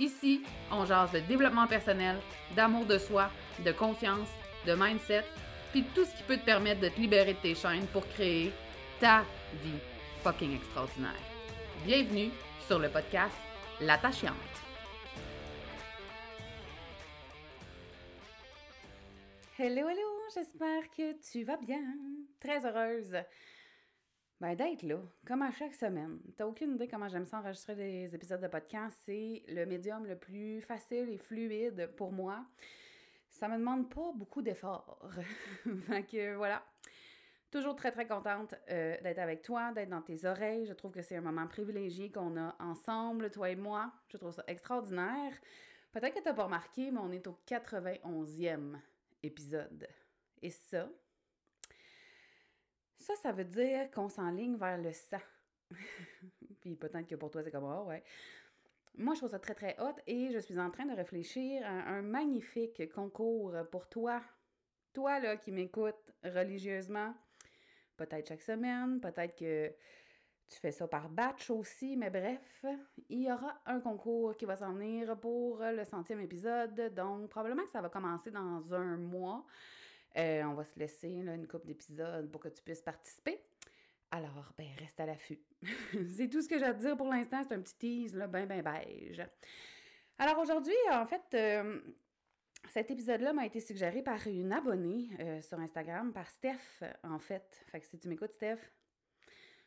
Ici, on jase de développement personnel, d'amour de soi, de confiance, de mindset, puis tout ce qui peut te permettre de te libérer de tes chaînes pour créer ta vie fucking extraordinaire. Bienvenue sur le podcast L'attachante. Hello, hello, j'espère que tu vas bien. Très heureuse ben, d'être là, comme à chaque semaine. T'as aucune idée comment j'aime ça enregistrer des épisodes de podcast. C'est le médium le plus facile et fluide pour moi. Ça me demande pas beaucoup d'efforts. fait que voilà. Toujours très, très contente euh, d'être avec toi, d'être dans tes oreilles. Je trouve que c'est un moment privilégié qu'on a ensemble, toi et moi. Je trouve ça extraordinaire. Peut-être que tu n'as pas remarqué, mais on est au 91e épisode. Et ça, ça, ça veut dire qu'on s'enligne vers le sang. Puis peut-être que pour toi, c'est comme oh, ouais. Moi, je trouve ça très, très hot et je suis en train de réfléchir à un magnifique concours pour toi. Toi, là, qui m'écoutes religieusement, peut-être chaque semaine, peut-être que tu fais ça par batch aussi, mais bref, il y aura un concours qui va s'en venir pour le centième épisode. Donc, probablement que ça va commencer dans un mois. Euh, on va se laisser une coupe d'épisodes pour que tu puisses participer. Alors, ben, reste à l'affût. c'est tout ce que j'ai à te dire pour l'instant. C'est un petit tease, là, ben, ben, beige. Alors, aujourd'hui, en fait, euh, cet épisode-là m'a été suggéré par une abonnée euh, sur Instagram, par Steph, en fait. Fait que si tu m'écoutes, Steph,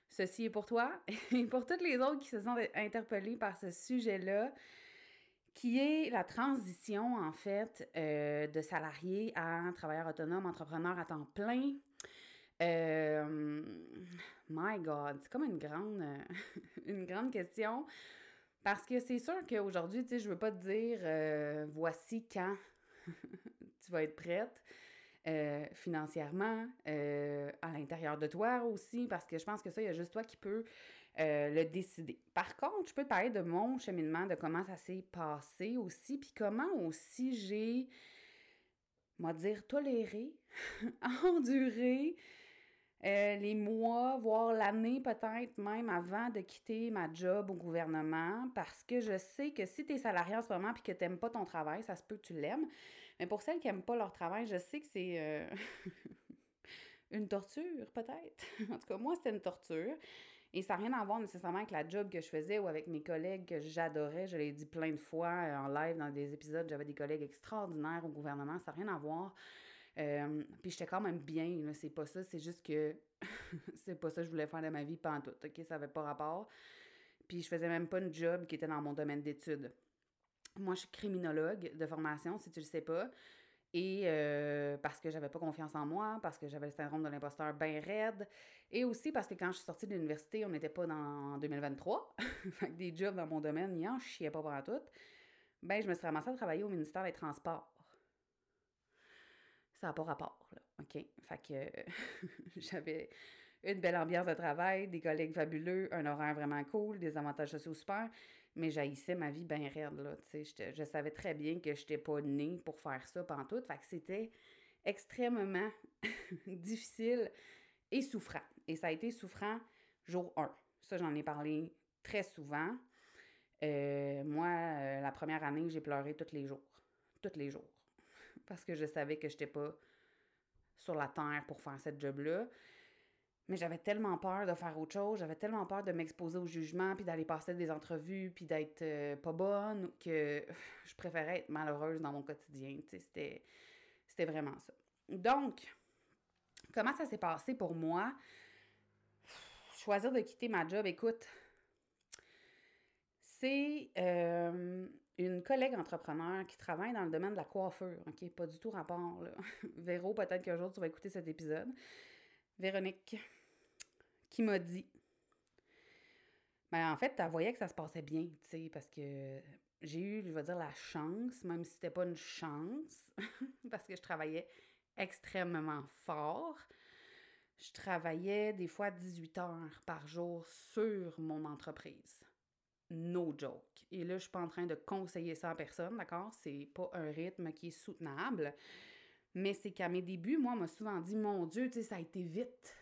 ceci est pour toi. Et pour toutes les autres qui se sont interpellées par ce sujet-là, qui est la transition, en fait, euh, de salarié à travailleur autonome, entrepreneur à temps plein. Euh, my God, c'est comme une grande, euh, une grande question. Parce que c'est sûr qu'aujourd'hui, tu sais, je veux pas te dire voici quand tu vas être prête. financièrement, à l'intérieur de toi aussi, parce que je pense que ça, il y a juste toi qui peux euh, le décider. Par contre, je peux te parler de mon cheminement, de comment ça s'est passé aussi, puis comment aussi j'ai, moi dire, toléré, enduré euh, les mois, voire l'année peut-être même avant de quitter ma job au gouvernement, parce que je sais que si tu es salarié en ce moment puis que tu n'aimes pas ton travail, ça se peut que tu l'aimes. Mais pour celles qui n'aiment pas leur travail, je sais que c'est euh, une torture, peut-être. en tout cas, moi, c'était une torture. Et ça n'a rien à voir nécessairement avec la job que je faisais ou avec mes collègues que j'adorais. Je l'ai dit plein de fois euh, en live dans des épisodes. J'avais des collègues extraordinaires au gouvernement. Ça n'a rien à voir. Euh, puis j'étais quand même bien, c'est pas ça. C'est juste que c'est pas ça que je voulais faire de ma vie tout. OK? Ça n'avait pas rapport. Puis je faisais même pas une job qui était dans mon domaine d'études. Moi, je suis criminologue de formation, si tu le sais pas. Et euh, parce que j'avais pas confiance en moi, parce que j'avais le syndrome de l'imposteur bien raide. Et aussi parce que quand je suis sortie de l'université, on n'était pas dans 2023. fait que des jobs dans mon domaine, n'y en chiait pas pour tout. Ben, je me suis ramassée à travailler au ministère des Transports. Ça n'a pas rapport, là. OK? Fait que j'avais une belle ambiance de travail, des collègues fabuleux, un horaire vraiment cool, des avantages sociaux super mais j'haïssais ma vie bien raide, là. Je savais très bien que je n'étais pas née pour faire ça pendant tout. Fait que c'était extrêmement difficile et souffrant. Et ça a été souffrant jour 1. Ça, j'en ai parlé très souvent. Euh, moi, euh, la première année, j'ai pleuré tous les jours. Tous les jours. Parce que je savais que je n'étais pas sur la terre pour faire cette job-là. Mais j'avais tellement peur de faire autre chose, j'avais tellement peur de m'exposer au jugement, puis d'aller passer des entrevues, puis d'être euh, pas bonne, que je préférais être malheureuse dans mon quotidien. C'était, vraiment ça. Donc, comment ça s'est passé pour moi? Choisir de quitter ma job, écoute, c'est euh, une collègue entrepreneur qui travaille dans le domaine de la coiffure, OK? Pas du tout rapport, là. Véro, peut-être qu'un jour tu vas écouter cet épisode. Véronique, qui m'a dit. Ben, en fait, elle voyait que ça se passait bien, tu sais, parce que j'ai eu, je vais dire, la chance, même si c'était pas une chance, parce que je travaillais extrêmement fort. Je travaillais des fois 18 heures par jour sur mon entreprise. No joke. Et là, je suis pas en train de conseiller ça à personne, d'accord? C'est pas un rythme qui est soutenable. Mais c'est qu'à mes débuts, moi, on m'a souvent dit Mon Dieu, tu sais, ça a été vite.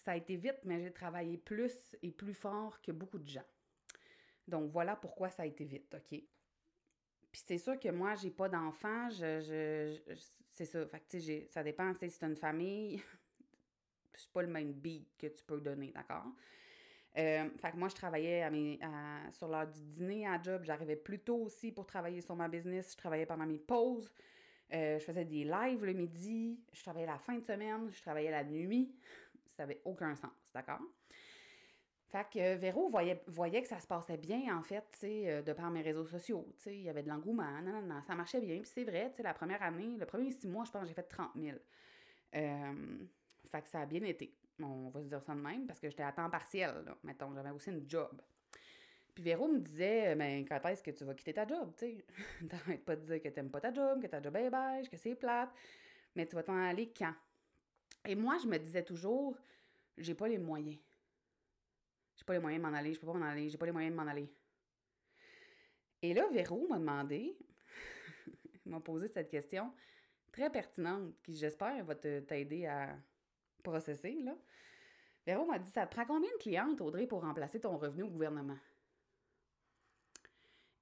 Ça a été vite, mais j'ai travaillé plus et plus fort que beaucoup de gens. Donc voilà pourquoi ça a été vite, OK? Puis c'est sûr que moi, j'ai pas d'enfants, je, c'est ça. Fait que, sais, ça dépend, si c'est une famille, c'est pas le même beat que tu peux donner, d'accord? Euh, fait que moi, je travaillais à mes, sur l'heure du dîner à job. J'arrivais plus tôt aussi pour travailler sur ma business. Je travaillais pendant mes pauses. Euh, je faisais des lives le midi. Je travaillais la fin de semaine. Je travaillais la nuit. Ça n'avait aucun sens, d'accord? Fait que Véro voyait, que ça se passait bien, en fait, tu euh, de par mes réseaux sociaux. Tu il y avait de l'engouement, non, non, non, ça marchait bien. Puis c'est vrai, tu la première année, le premier six mois, je pense que j'ai fait 30 000. Euh, fait que ça a bien été. On va se dire ça de même, parce que j'étais à temps partiel, là. Mettons, j'avais aussi une job. Puis Véro me disait, ben, quand est-ce que tu vas quitter ta job, tu sais? T'arrêtes pas de dire que t'aimes pas ta job, que ta job est beige, que c'est plate, mais tu vas t'en aller quand? Et moi, je me disais toujours, j'ai pas les moyens j'ai pas les moyens de m'en aller, je peux pas m'en aller, j'ai pas les moyens de m'en aller. Et là, Véro m'a demandé, m'a posé cette question très pertinente qui, j'espère, va t'aider à processer. Là. Véro m'a dit Ça te prend combien de clientes, Audrey, pour remplacer ton revenu au gouvernement?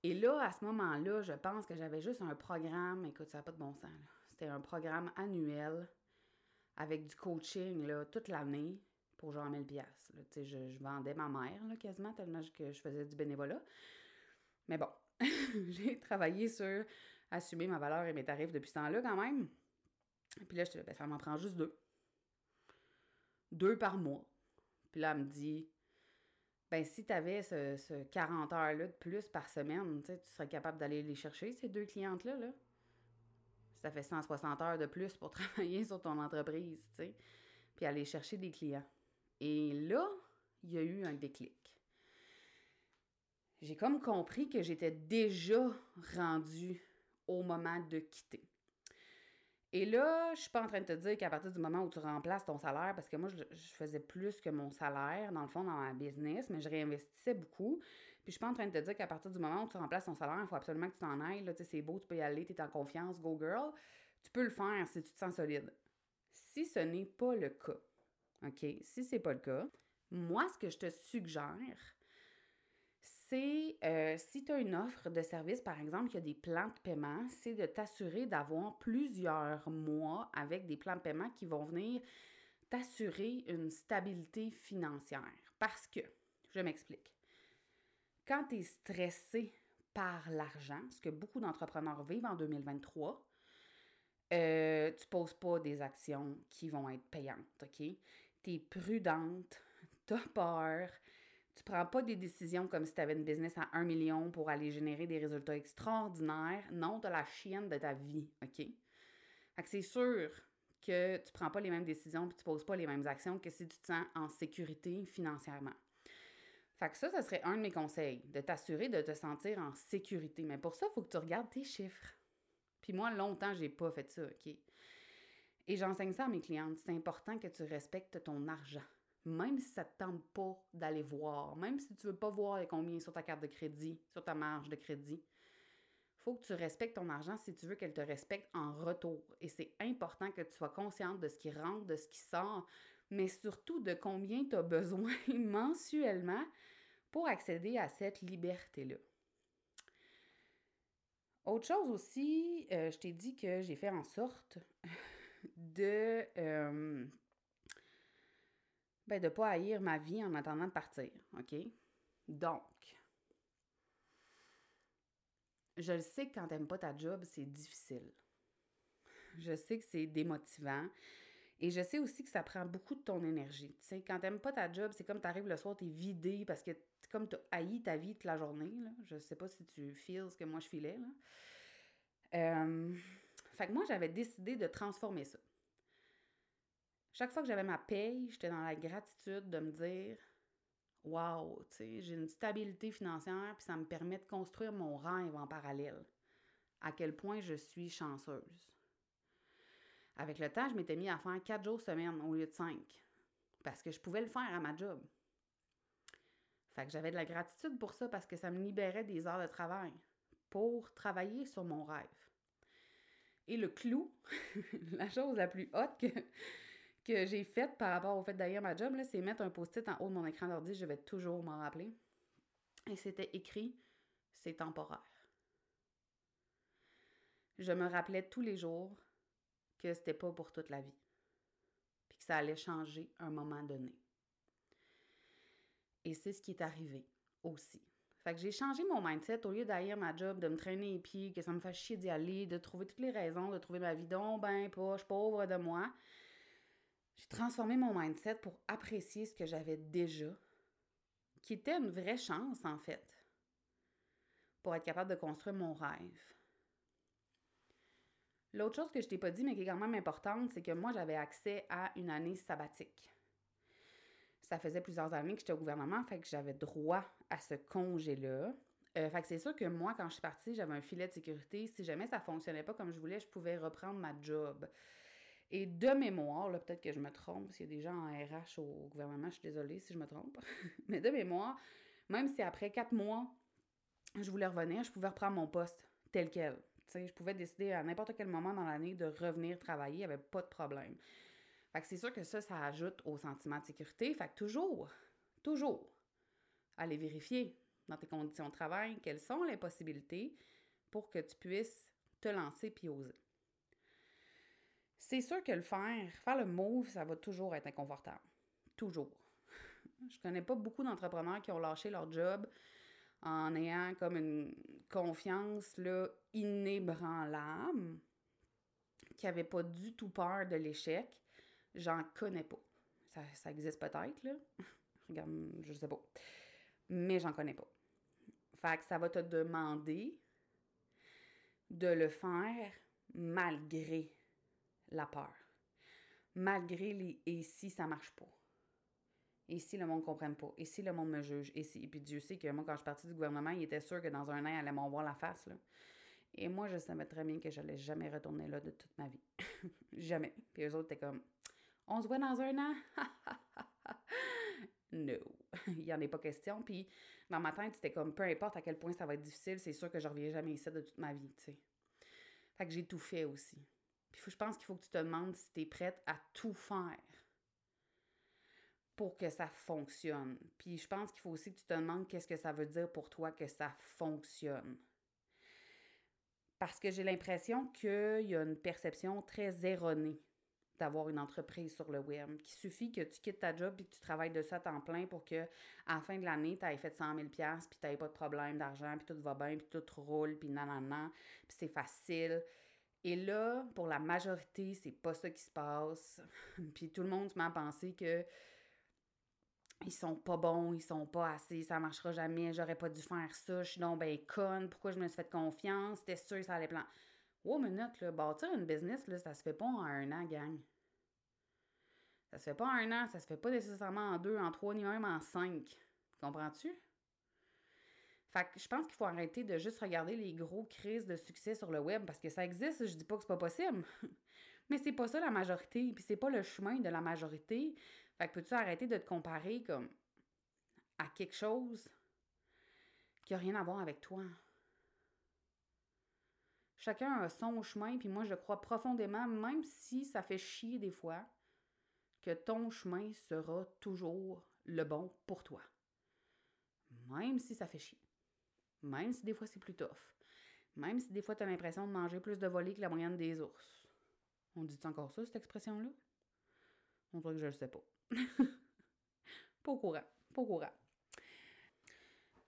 Et là, à ce moment-là, je pense que j'avais juste un programme, écoute, ça n'a pas de bon sens. C'était un programme annuel avec du coaching là, toute l'année pour genre 1000 pièces. Je, je vendais ma mère là, quasiment tellement que je faisais du bénévolat. Mais bon, j'ai travaillé sur assumer ma valeur et mes tarifs depuis ce temps-là quand même. Puis là, je ben, ça m'en prend juste deux. Deux par mois. Puis là, elle me dit, ben si tu avais ce, 40 heures-là de plus par semaine, tu serais capable d'aller les chercher, ces deux clientes-là. Là. Ça fait 160 heures de plus pour travailler sur ton entreprise, tu sais. Puis aller chercher des clients. Et là, il y a eu un déclic. J'ai comme compris que j'étais déjà rendue au moment de quitter. Et là, je suis pas en train de te dire qu'à partir du moment où tu remplaces ton salaire, parce que moi, je, faisais plus que mon salaire, dans le fond, dans ma business, mais je réinvestissais beaucoup. Puis je suis pas en train de te dire qu'à partir du moment où tu remplaces ton salaire, il faut absolument que tu t'en ailles. Là, c'est beau, tu peux y aller, tu es en confiance, go girl. Tu peux le faire si tu te sens solide. Si ce n'est pas le cas, OK? Si ce n'est pas le cas, moi, ce que je te suggère, c'est euh, si tu as une offre de service, par exemple, qui a des plans de paiement, c'est de t'assurer d'avoir plusieurs mois avec des plans de paiement qui vont venir t'assurer une stabilité financière. Parce que, je m'explique, quand tu es stressé par l'argent, ce que beaucoup d'entrepreneurs vivent en 2023, euh, tu poses pas des actions qui vont être payantes, OK? tu es prudente, tu as peur, tu prends pas des décisions comme si tu avais une business à 1 million pour aller générer des résultats extraordinaires. Non, tu la chienne de ta vie, OK? Fait c'est sûr que tu prends pas les mêmes décisions et tu poses pas les mêmes actions que si tu te sens en sécurité financièrement. Fait que ça, ce serait un de mes conseils, de t'assurer de te sentir en sécurité. Mais pour ça, il faut que tu regardes tes chiffres. Puis moi, longtemps, j'ai pas fait ça, OK? Et j'enseigne ça à mes clientes. C'est important que tu respectes ton argent. Même si ça ne te tente pas d'aller voir, même si tu ne veux pas voir combien sur ta carte de crédit, sur ta marge de crédit, faut que tu respectes ton argent si tu veux qu'elle te respecte en retour. Et c'est important que tu sois consciente de ce qui rentre, de ce qui sort, mais surtout de combien tu as besoin mensuellement pour accéder à cette liberté-là. Autre chose aussi, euh, je t'ai dit que j'ai fait en sorte de euh, ben de pas haïr ma vie en attendant de partir, OK? Donc, je le sais que quand t'aimes pas ta job, c'est difficile. Je sais que c'est démotivant. Et je sais aussi que ça prend beaucoup de ton énergie. Tu sais, quand t'aimes pas ta job, c'est comme t'arrives le soir, t'es vidé parce que comme t'as haï ta vie toute la journée. Là. Je sais pas si tu feels ce que moi je filais. Fait que moi, j'avais décidé de transformer ça. Chaque fois que j'avais ma paye, j'étais dans la gratitude de me dire Wow, tu sais, j'ai une stabilité financière, puis ça me permet de construire mon rêve en parallèle. À quel point je suis chanceuse. Avec le temps, je m'étais mis à faire quatre jours semaine au lieu de cinq. Parce que je pouvais le faire à ma job. Fait que j'avais de la gratitude pour ça parce que ça me libérait des heures de travail pour travailler sur mon rêve. Et le clou, la chose la plus haute que, que j'ai faite par rapport au fait d'ailleurs ma job, c'est mettre un post-it en haut de mon écran d'ordi, je vais toujours m'en rappeler. Et c'était écrit c'est temporaire. Je me rappelais tous les jours que c'était pas pour toute la vie. Puis que ça allait changer un moment donné. Et c'est ce qui est arrivé aussi. Fait que j'ai changé mon mindset au lieu d'ailleurs ma job, de me traîner les pieds, que ça me fait chier d'y aller, de trouver toutes les raisons, de trouver ma vie donc ben poche, pauvre de moi. J'ai transformé mon mindset pour apprécier ce que j'avais déjà, qui était une vraie chance en fait, pour être capable de construire mon rêve. L'autre chose que je t'ai pas dit, mais qui est quand même importante, c'est que moi, j'avais accès à une année sabbatique. Ça faisait plusieurs années que j'étais au gouvernement, fait que j'avais droit à ce congé-là. Euh, fait que c'est sûr que moi, quand je suis partie, j'avais un filet de sécurité. Si jamais ça fonctionnait pas comme je voulais, je pouvais reprendre ma job. Et de mémoire, là, peut-être que je me trompe, s'il y a des gens en RH au gouvernement, je suis désolée si je me trompe. Mais de mémoire, même si après quatre mois, je voulais revenir, je pouvais reprendre mon poste tel quel je pouvais décider à n'importe quel moment dans l'année de revenir travailler, il n'y avait pas de problème. Fait que c'est sûr que ça, ça ajoute au sentiment de sécurité. Fait que toujours, toujours, aller vérifier dans tes conditions de travail quelles sont les possibilités pour que tu puisses te lancer puis oser. C'est sûr que le faire, faire le move, ça va toujours être inconfortable. Toujours. Je connais pas beaucoup d'entrepreneurs qui ont lâché leur job en ayant comme une confiance là, inébranlable, qui n'avait pas du tout peur de l'échec, j'en connais pas. Ça, ça existe peut-être, là. Regarde, je sais pas. Mais j'en connais pas. Fait que ça va te demander de le faire malgré la peur. Malgré les et si ça marche pas. Et si le monde ne comprenne pas? Et si le monde me juge? Et si... puis Dieu sait que moi, quand je suis partie du gouvernement, il était sûr que dans un an, il allait m'envoyer la face. Là. Et moi, je savais très bien que je n'allais jamais retourner là de toute ma vie. jamais. Puis eux autres étaient comme On se voit dans un an? no. il n'y en a pas question. Puis dans ma tête, c'était comme peu importe à quel point ça va être difficile, c'est sûr que je ne reviens jamais ici de toute ma vie, tu sais. Fait que j'ai tout fait aussi. Puis je pense qu'il faut que tu te demandes si tu es prête à tout faire pour que ça fonctionne. Puis je pense qu'il faut aussi que tu te demandes qu'est-ce que ça veut dire pour toi que ça fonctionne. Parce que j'ai l'impression qu'il y a une perception très erronée d'avoir une entreprise sur le web. Qu'il suffit que tu quittes ta job et que tu travailles de ça à temps plein pour que à la fin de l'année, tu aies fait 100 000 puis tu n'aies pas de problème d'argent, puis tout va bien, puis tout roule, puis nanana, puis c'est facile. Et là, pour la majorité, c'est pas ça qui se passe. puis tout le monde se met à penser que ils sont pas bons, ils sont pas assez, ça marchera jamais, j'aurais pas dû faire ça, je suis donc ben conne, pourquoi je me suis fait confiance, c'était sûr que ça allait plan. Wow, minute, là, bâtir une business, là, ça se fait pas en un an, gang. Ça se fait pas en un an, ça se fait pas nécessairement en deux, en trois, ni même en cinq. Comprends-tu? Fait que je pense qu'il faut arrêter de juste regarder les gros crises de succès sur le web parce que ça existe, je dis pas que c'est pas possible. Mais c'est pas ça la majorité, puis c'est pas le chemin de la majorité. Fait que peux-tu arrêter de te comparer comme à quelque chose qui n'a rien à voir avec toi? Chacun a son chemin, puis moi je crois profondément, même si ça fait chier des fois, que ton chemin sera toujours le bon pour toi. Même si ça fait chier. Même si des fois c'est plus tough. Même si des fois tu as l'impression de manger plus de volets que la moyenne des ours. On dit encore ça, cette expression-là? On dirait que je le sais pas. pas au courant. Pas au courant.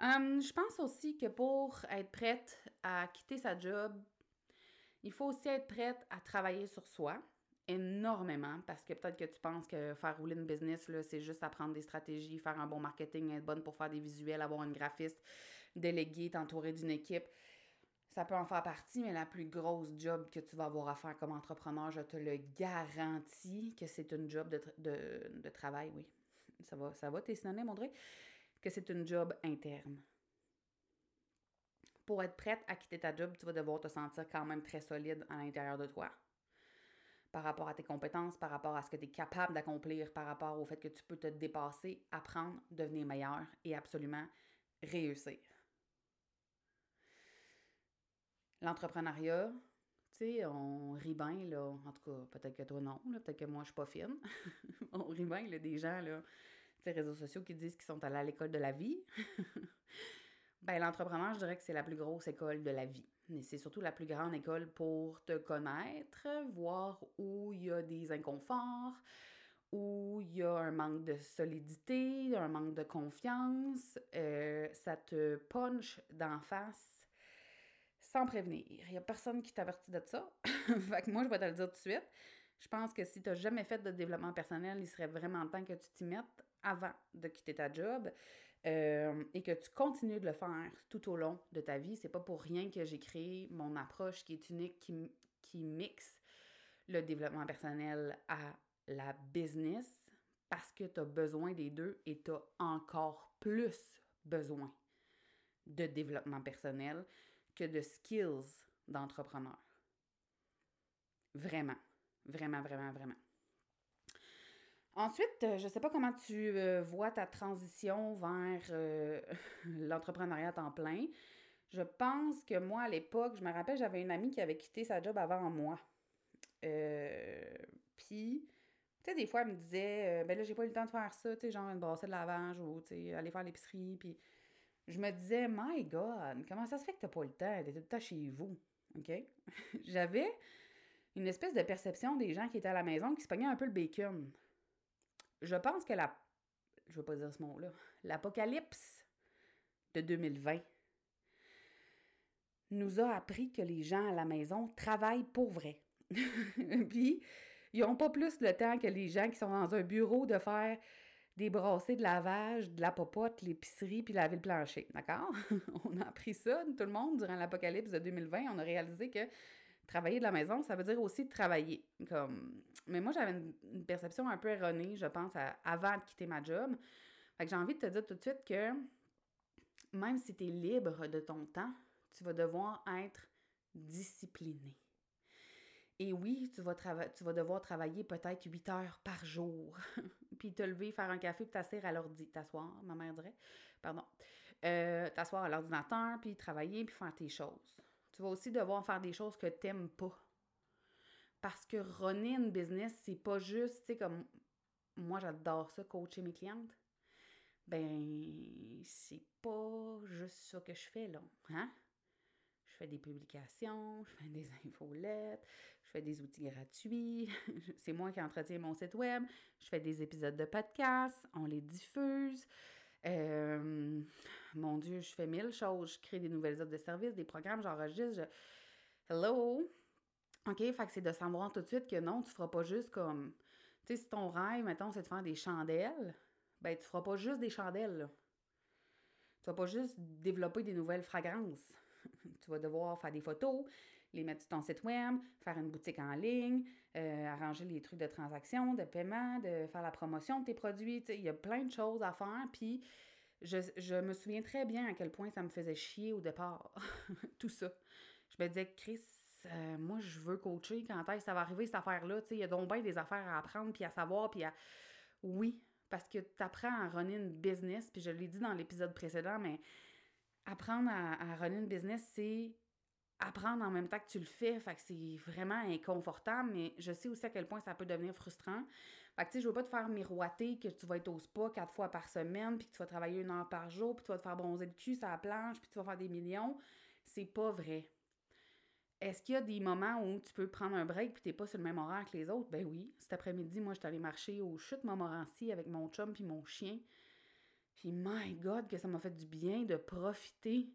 Hum, je pense aussi que pour être prête à quitter sa job Il faut aussi être prête à travailler sur soi énormément parce que peut-être que tu penses que faire rouler une business, c'est juste apprendre des stratégies, faire un bon marketing, être bonne pour faire des visuels, avoir une graphiste, déléguer, t'entourer d'une équipe. Ça peut en faire partie, mais la plus grosse job que tu vas avoir à faire comme entrepreneur, je te le garantis que c'est une job de, de, travail, oui. Ça va, ça va tes? Que c'est une job interne. Pour être prête à quitter ta job, tu vas devoir te sentir quand même très solide à l'intérieur de toi par rapport à tes compétences, par rapport à ce que tu es capable d'accomplir, par rapport au fait que tu peux te dépasser, apprendre, devenir meilleur et absolument réussir. L'entrepreneuriat, tu sais, on rit bien, là, en tout cas, peut-être que toi non, peut-être que moi je suis pas fine. on rit bien, là, des gens, là, tu réseaux sociaux qui disent qu'ils sont allés à l'école de la vie. ben, l'entrepreneur, je dirais que c'est la plus grosse école de la vie. Mais c'est surtout la plus grande école pour te connaître, voir où il y a des inconforts, où il y a un manque de solidité, un manque de confiance. Euh, ça te punch d'en face sans prévenir. Il n'y a personne qui t'avertit de ça. fait que moi, je vais te le dire tout de suite. Je pense que si tu n'as jamais fait de développement personnel, il serait vraiment temps que tu t'y mettes avant de quitter ta job. Euh, et que tu continues de le faire tout au long de ta vie. C'est pas pour rien que j'ai créé mon approche qui est unique, qui, qui mixe le développement personnel à la business parce que tu as besoin des deux et tu as encore plus besoin de développement personnel que de skills d'entrepreneur. Vraiment, vraiment, vraiment, vraiment. Ensuite, euh, je ne sais pas comment tu euh, vois ta transition vers euh, l'entrepreneuriat à temps plein. Je pense que moi, à l'époque, je me rappelle, j'avais une amie qui avait quitté sa job avant moi. Puis, tu sais, des fois, elle me disait, ben là, j'ai pas eu le temps de faire ça, tu sais, genre une brassée de lavage ou, tu sais, aller faire l'épicerie. Puis, je me disais, my God, comment ça se fait que t'as pas le temps? T'es tout le temps chez vous. OK? J'avais une espèce de perception des gens qui étaient à la maison qui se pognaient un peu le bacon je pense que la. Je veux pas dire ce mot-là. L'apocalypse de 2020 nous a appris que les gens à la maison travaillent pour vrai. Puis, ils n'ont pas plus le temps que les gens qui sont dans un bureau de faire des de lavage, de la popote, l'épicerie, puis laver le plancher. D'accord? on a appris ça, tout le monde, durant l'apocalypse de 2020. On a réalisé que travailler de la maison, ça veut dire aussi travailler. Comme... Mais moi, j'avais une, perception un peu erronée, je pense, avant de quitter ma job. Fait que j'ai envie de te dire tout de suite que même si tu es libre de ton temps, tu vas devoir être discipliné. Et oui, tu vas, devoir travailler peut-être 8 heures par jour, puis te lever, faire un café, puis t'asseoir à l'ordi, t'asseoir, ma mère dirait, pardon, euh, t'asseoir à l'ordinateur, puis travailler, puis faire tes choses. Tu vas aussi devoir faire des choses que tu n'aimes pas. Parce que runner une business, c'est pas juste, tu sais, comme moi, j'adore ça, coacher mes clientes. Ben, c'est pas juste ça que je fais, là. Hein? Je fais des publications, je fais des infolettes, je fais des outils gratuits, c'est moi qui entretiens mon site web, je fais des épisodes de podcast, on les diffuse. Euh, mon Dieu, je fais mille choses. Je crée des nouvelles offres de services, des programmes, j'enregistre. Hello! OK, fait que c'est de savoir tout de suite que non, tu feras pas juste comme. Tu sais, si ton rêve, mettons, c'est de faire des chandelles, ben, tu feras pas juste des chandelles, là. Tu vas pas juste développer des nouvelles fragrances. tu vas devoir faire des photos, les mettre sur ton site web, faire une boutique en ligne, euh, arranger les trucs de transaction, de paiement, de faire la promotion de tes produits. Il y a plein de choses à faire. Puis je, me souviens très bien à quel point ça me faisait chier au départ. Tout ça. Je me disais, Chris, euh, moi, je veux coacher. Quand est-ce que ça va arriver, cette affaire-là? Il y a donc bien des affaires à apprendre, puis à savoir, puis à... Oui, parce que tu apprends à runner une business, puis je l'ai dit dans l'épisode précédent, mais apprendre à, runner une business, c'est apprendre en même temps que tu le fais. Fait que c'est vraiment inconfortable, mais je sais aussi à quel point ça peut devenir frustrant. Fait que tu sais, je veux pas te faire miroiter que tu vas être au spa quatre fois par semaine, puis que tu vas travailler une heure par jour, puis tu vas te faire bronzer le cul sur la planche, puis tu vas faire des millions. C'est pas vrai. Est-ce qu'il y a des moments où tu peux prendre un break puis t'es pas sur le même horaire que les autres? Ben oui. Cet après-midi, moi, je suis allée marcher au chute Montmorency avec mon chum puis mon chien. Puis, my God, que ça m'a fait du bien de profiter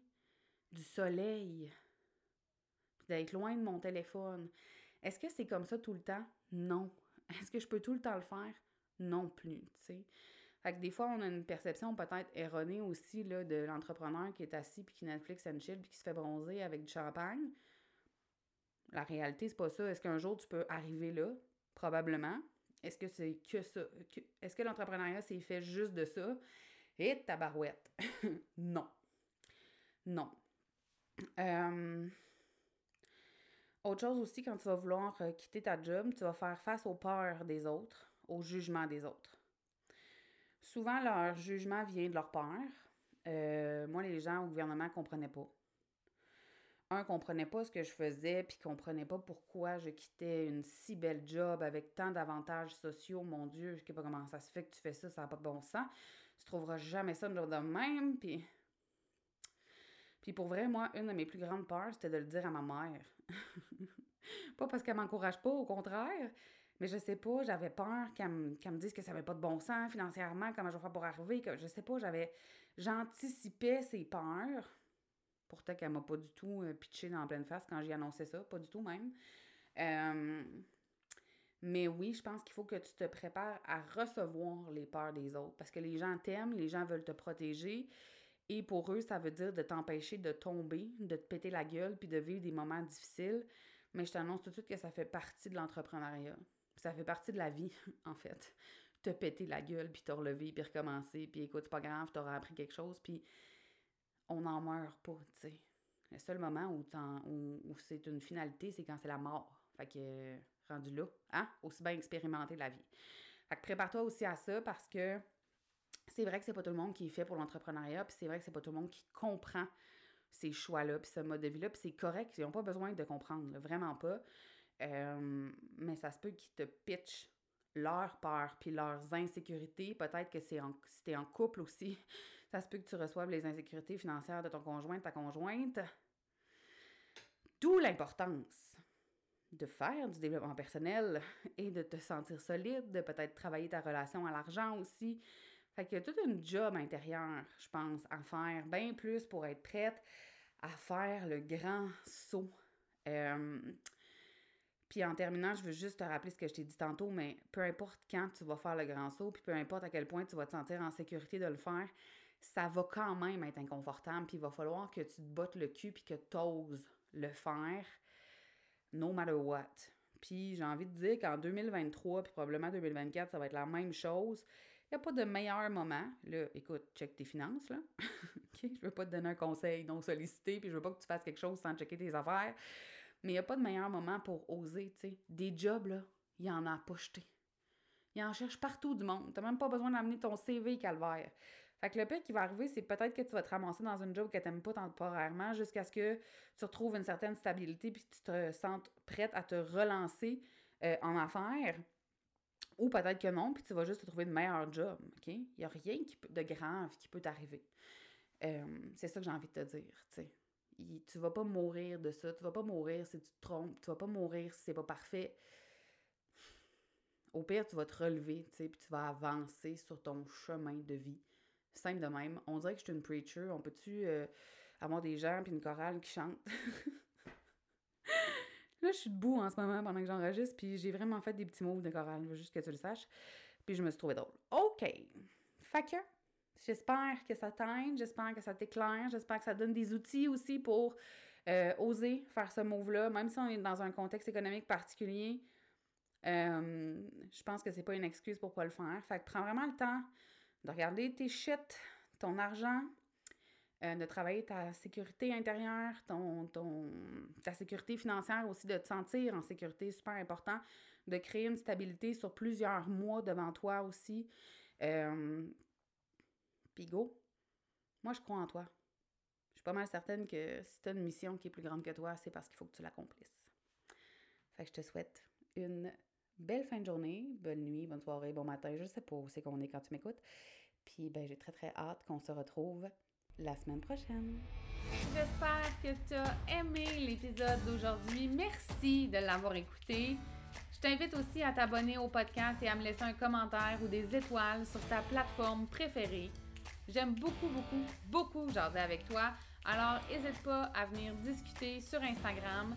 du soleil d'être loin de mon téléphone. Est-ce que c'est comme ça tout le temps? Non. Est-ce que je peux tout le temps le faire? Non plus, tu sais. Fait que des fois, on a une perception peut-être erronée aussi là, de l'entrepreneur qui est assis puis qui Netflix and chill puis qui se fait bronzer avec du champagne. La réalité, c'est pas ça. Est-ce qu'un jour tu peux arriver là? Probablement. Est-ce que c'est que ça? Est-ce que l'entrepreneuriat, c'est fait juste de ça? Et tabarouette. non. Non. Euh, autre chose aussi, quand tu vas vouloir euh, quitter ta job, tu vas faire face aux peurs des autres, au jugement des autres. Souvent, leur jugement vient de leur peur. Euh, moi, les gens au gouvernement ne comprenaient pas. Un, ne comprenait pas ce que je faisais, puis comprenaient pas pourquoi je quittais une si belle job avec tant d'avantages sociaux. Mon Dieu, je sais pas comment ça se fait que tu fais ça, ça n'a pas de bon sens. Tu trouveras jamais ça de même, puis puis pour vrai, moi, une de mes plus grandes peurs, c'était de le dire à ma mère. pas parce qu'elle m'encourage pas, au contraire, mais je sais pas, j'avais peur qu'elle me, dise que ça n'avait pas de bon sens financièrement, comment je vais faire pour arriver, que je sais pas, j'avais j'anticipais ses peurs. Pourtant qu'elle m'a pas du tout euh, pitché dans la pleine face quand j'ai annoncé ça, pas du tout même. Euh, mais oui, je pense qu'il faut que tu te prépares à recevoir les peurs des autres parce que les gens t'aiment, les gens veulent te protéger. Et pour eux, ça veut dire de t'empêcher de tomber, de te péter la gueule, puis de vivre des moments difficiles. Mais je t'annonce tout de suite que ça fait partie de l'entrepreneuriat. Ça fait partie de la vie, en fait. Te péter la gueule, puis te relever, puis recommencer, puis écoute, c'est pas grave, t'auras appris quelque chose, puis on n'en meurt pas, tu sais. Le seul moment où, où, c'est une finalité, c'est quand c'est la mort. Fait que, rendu là, hein, aussi bien expérimenter la vie. Fait que prépare-toi aussi à ça parce que c'est vrai que c'est pas tout le monde qui est fait pour l'entrepreneuriat, puis c'est vrai que c'est pas tout le monde qui comprend ces choix-là, puis ce mode de vie-là, puis c'est correct, ils n'ont pas besoin de comprendre, vraiment pas. Euh, mais ça se peut qu'ils te pitchent leurs peurs puis leurs insécurités. Peut-être que c'est en, si tu es en couple aussi, ça se peut que tu reçoives les insécurités financières de ton conjoint, ta conjointe. D'où l'importance de faire du développement personnel et de te sentir solide, de peut-être travailler ta relation à l'argent aussi, fait qu'il y a toute une job intérieure, je pense, à faire, bien plus pour être prête à faire le grand saut. Euh, puis en terminant, je veux juste te rappeler ce que je t'ai dit tantôt, mais peu importe quand tu vas faire le grand saut, puis peu importe à quel point tu vas te sentir en sécurité de le faire, ça va quand même être inconfortable, puis il va falloir que tu te bottes le cul, puis que tu oses le faire, no matter what. Puis j'ai envie de dire qu'en 2023, puis probablement 2024, ça va être la même chose. Il n'y a pas de meilleur moment. Là, écoute, check tes finances, là. OK? Je veux pas te donner un conseil non sollicité, puis je veux pas que tu fasses quelque chose sans checker tes affaires. Mais il n'y a pas de meilleur moment pour oser, tu sais. Des jobs, là, il y en a pas jeté. Il en cherche partout du monde. Tu n'as même pas besoin d'amener ton CV calvaire. Fait que le pire qui va arriver, c'est peut-être que tu vas te ramasser dans une job que tu n'aimes pas temporairement jusqu'à ce que tu retrouves une certaine stabilité puis que tu te sentes prête à te relancer euh, en affaires. Ou peut-être que non, puis tu vas juste te trouver une meilleure job, OK? Il n'y a rien de grave qui peut t'arriver. Euh, c'est ça que j'ai envie de te dire, tu sais. Tu vas pas mourir de ça, tu vas pas mourir si tu te trompes, tu vas pas mourir si c'est pas parfait. Au pire, tu vas te relever, puis tu vas avancer sur ton chemin de vie. Simple de même. On dirait que je suis une preacher. On peut-tu euh, avoir des gens puis une chorale qui chante? Là, je suis debout en ce moment pendant que j'enregistre, puis j'ai vraiment fait des petits moves de chorale, juste que tu le saches. Puis je me suis trouvée drôle. OK. Fait j'espère que ça t'aide, j'espère que ça t'éclaire, j'espère que ça donne des outils aussi pour euh, oser faire ce move-là, même si on est dans un contexte économique particulier. Euh, je pense que c'est pas une excuse pour pas le faire. Fait que prends vraiment le temps de regarder tes shit, ton argent, euh, de travailler ta sécurité intérieure, ton, ta sécurité financière aussi, de te sentir en sécurité, super important, de créer une stabilité sur plusieurs mois devant toi aussi. Euh, go, moi je crois en toi. Je suis pas mal certaine que si tu as une mission qui est plus grande que toi, c'est parce qu'il faut que tu l'accomplisses. Fait que je te souhaite une belle fin de journée, bonne nuit, bonne soirée, bon matin, je sais pas où c'est qu'on est quand tu m'écoutes. Puis ben j'ai très très hâte qu'on se retrouve la semaine prochaine. J'espère que tu as aimé l'épisode d'aujourd'hui. Merci de l'avoir écouté. Je t'invite aussi à t'abonner au podcast et à me laisser un commentaire ou des étoiles sur ta plateforme préférée. J'aime beaucoup, beaucoup, beaucoup jaser avec toi. Alors, n'hésite pas à venir discuter sur Instagram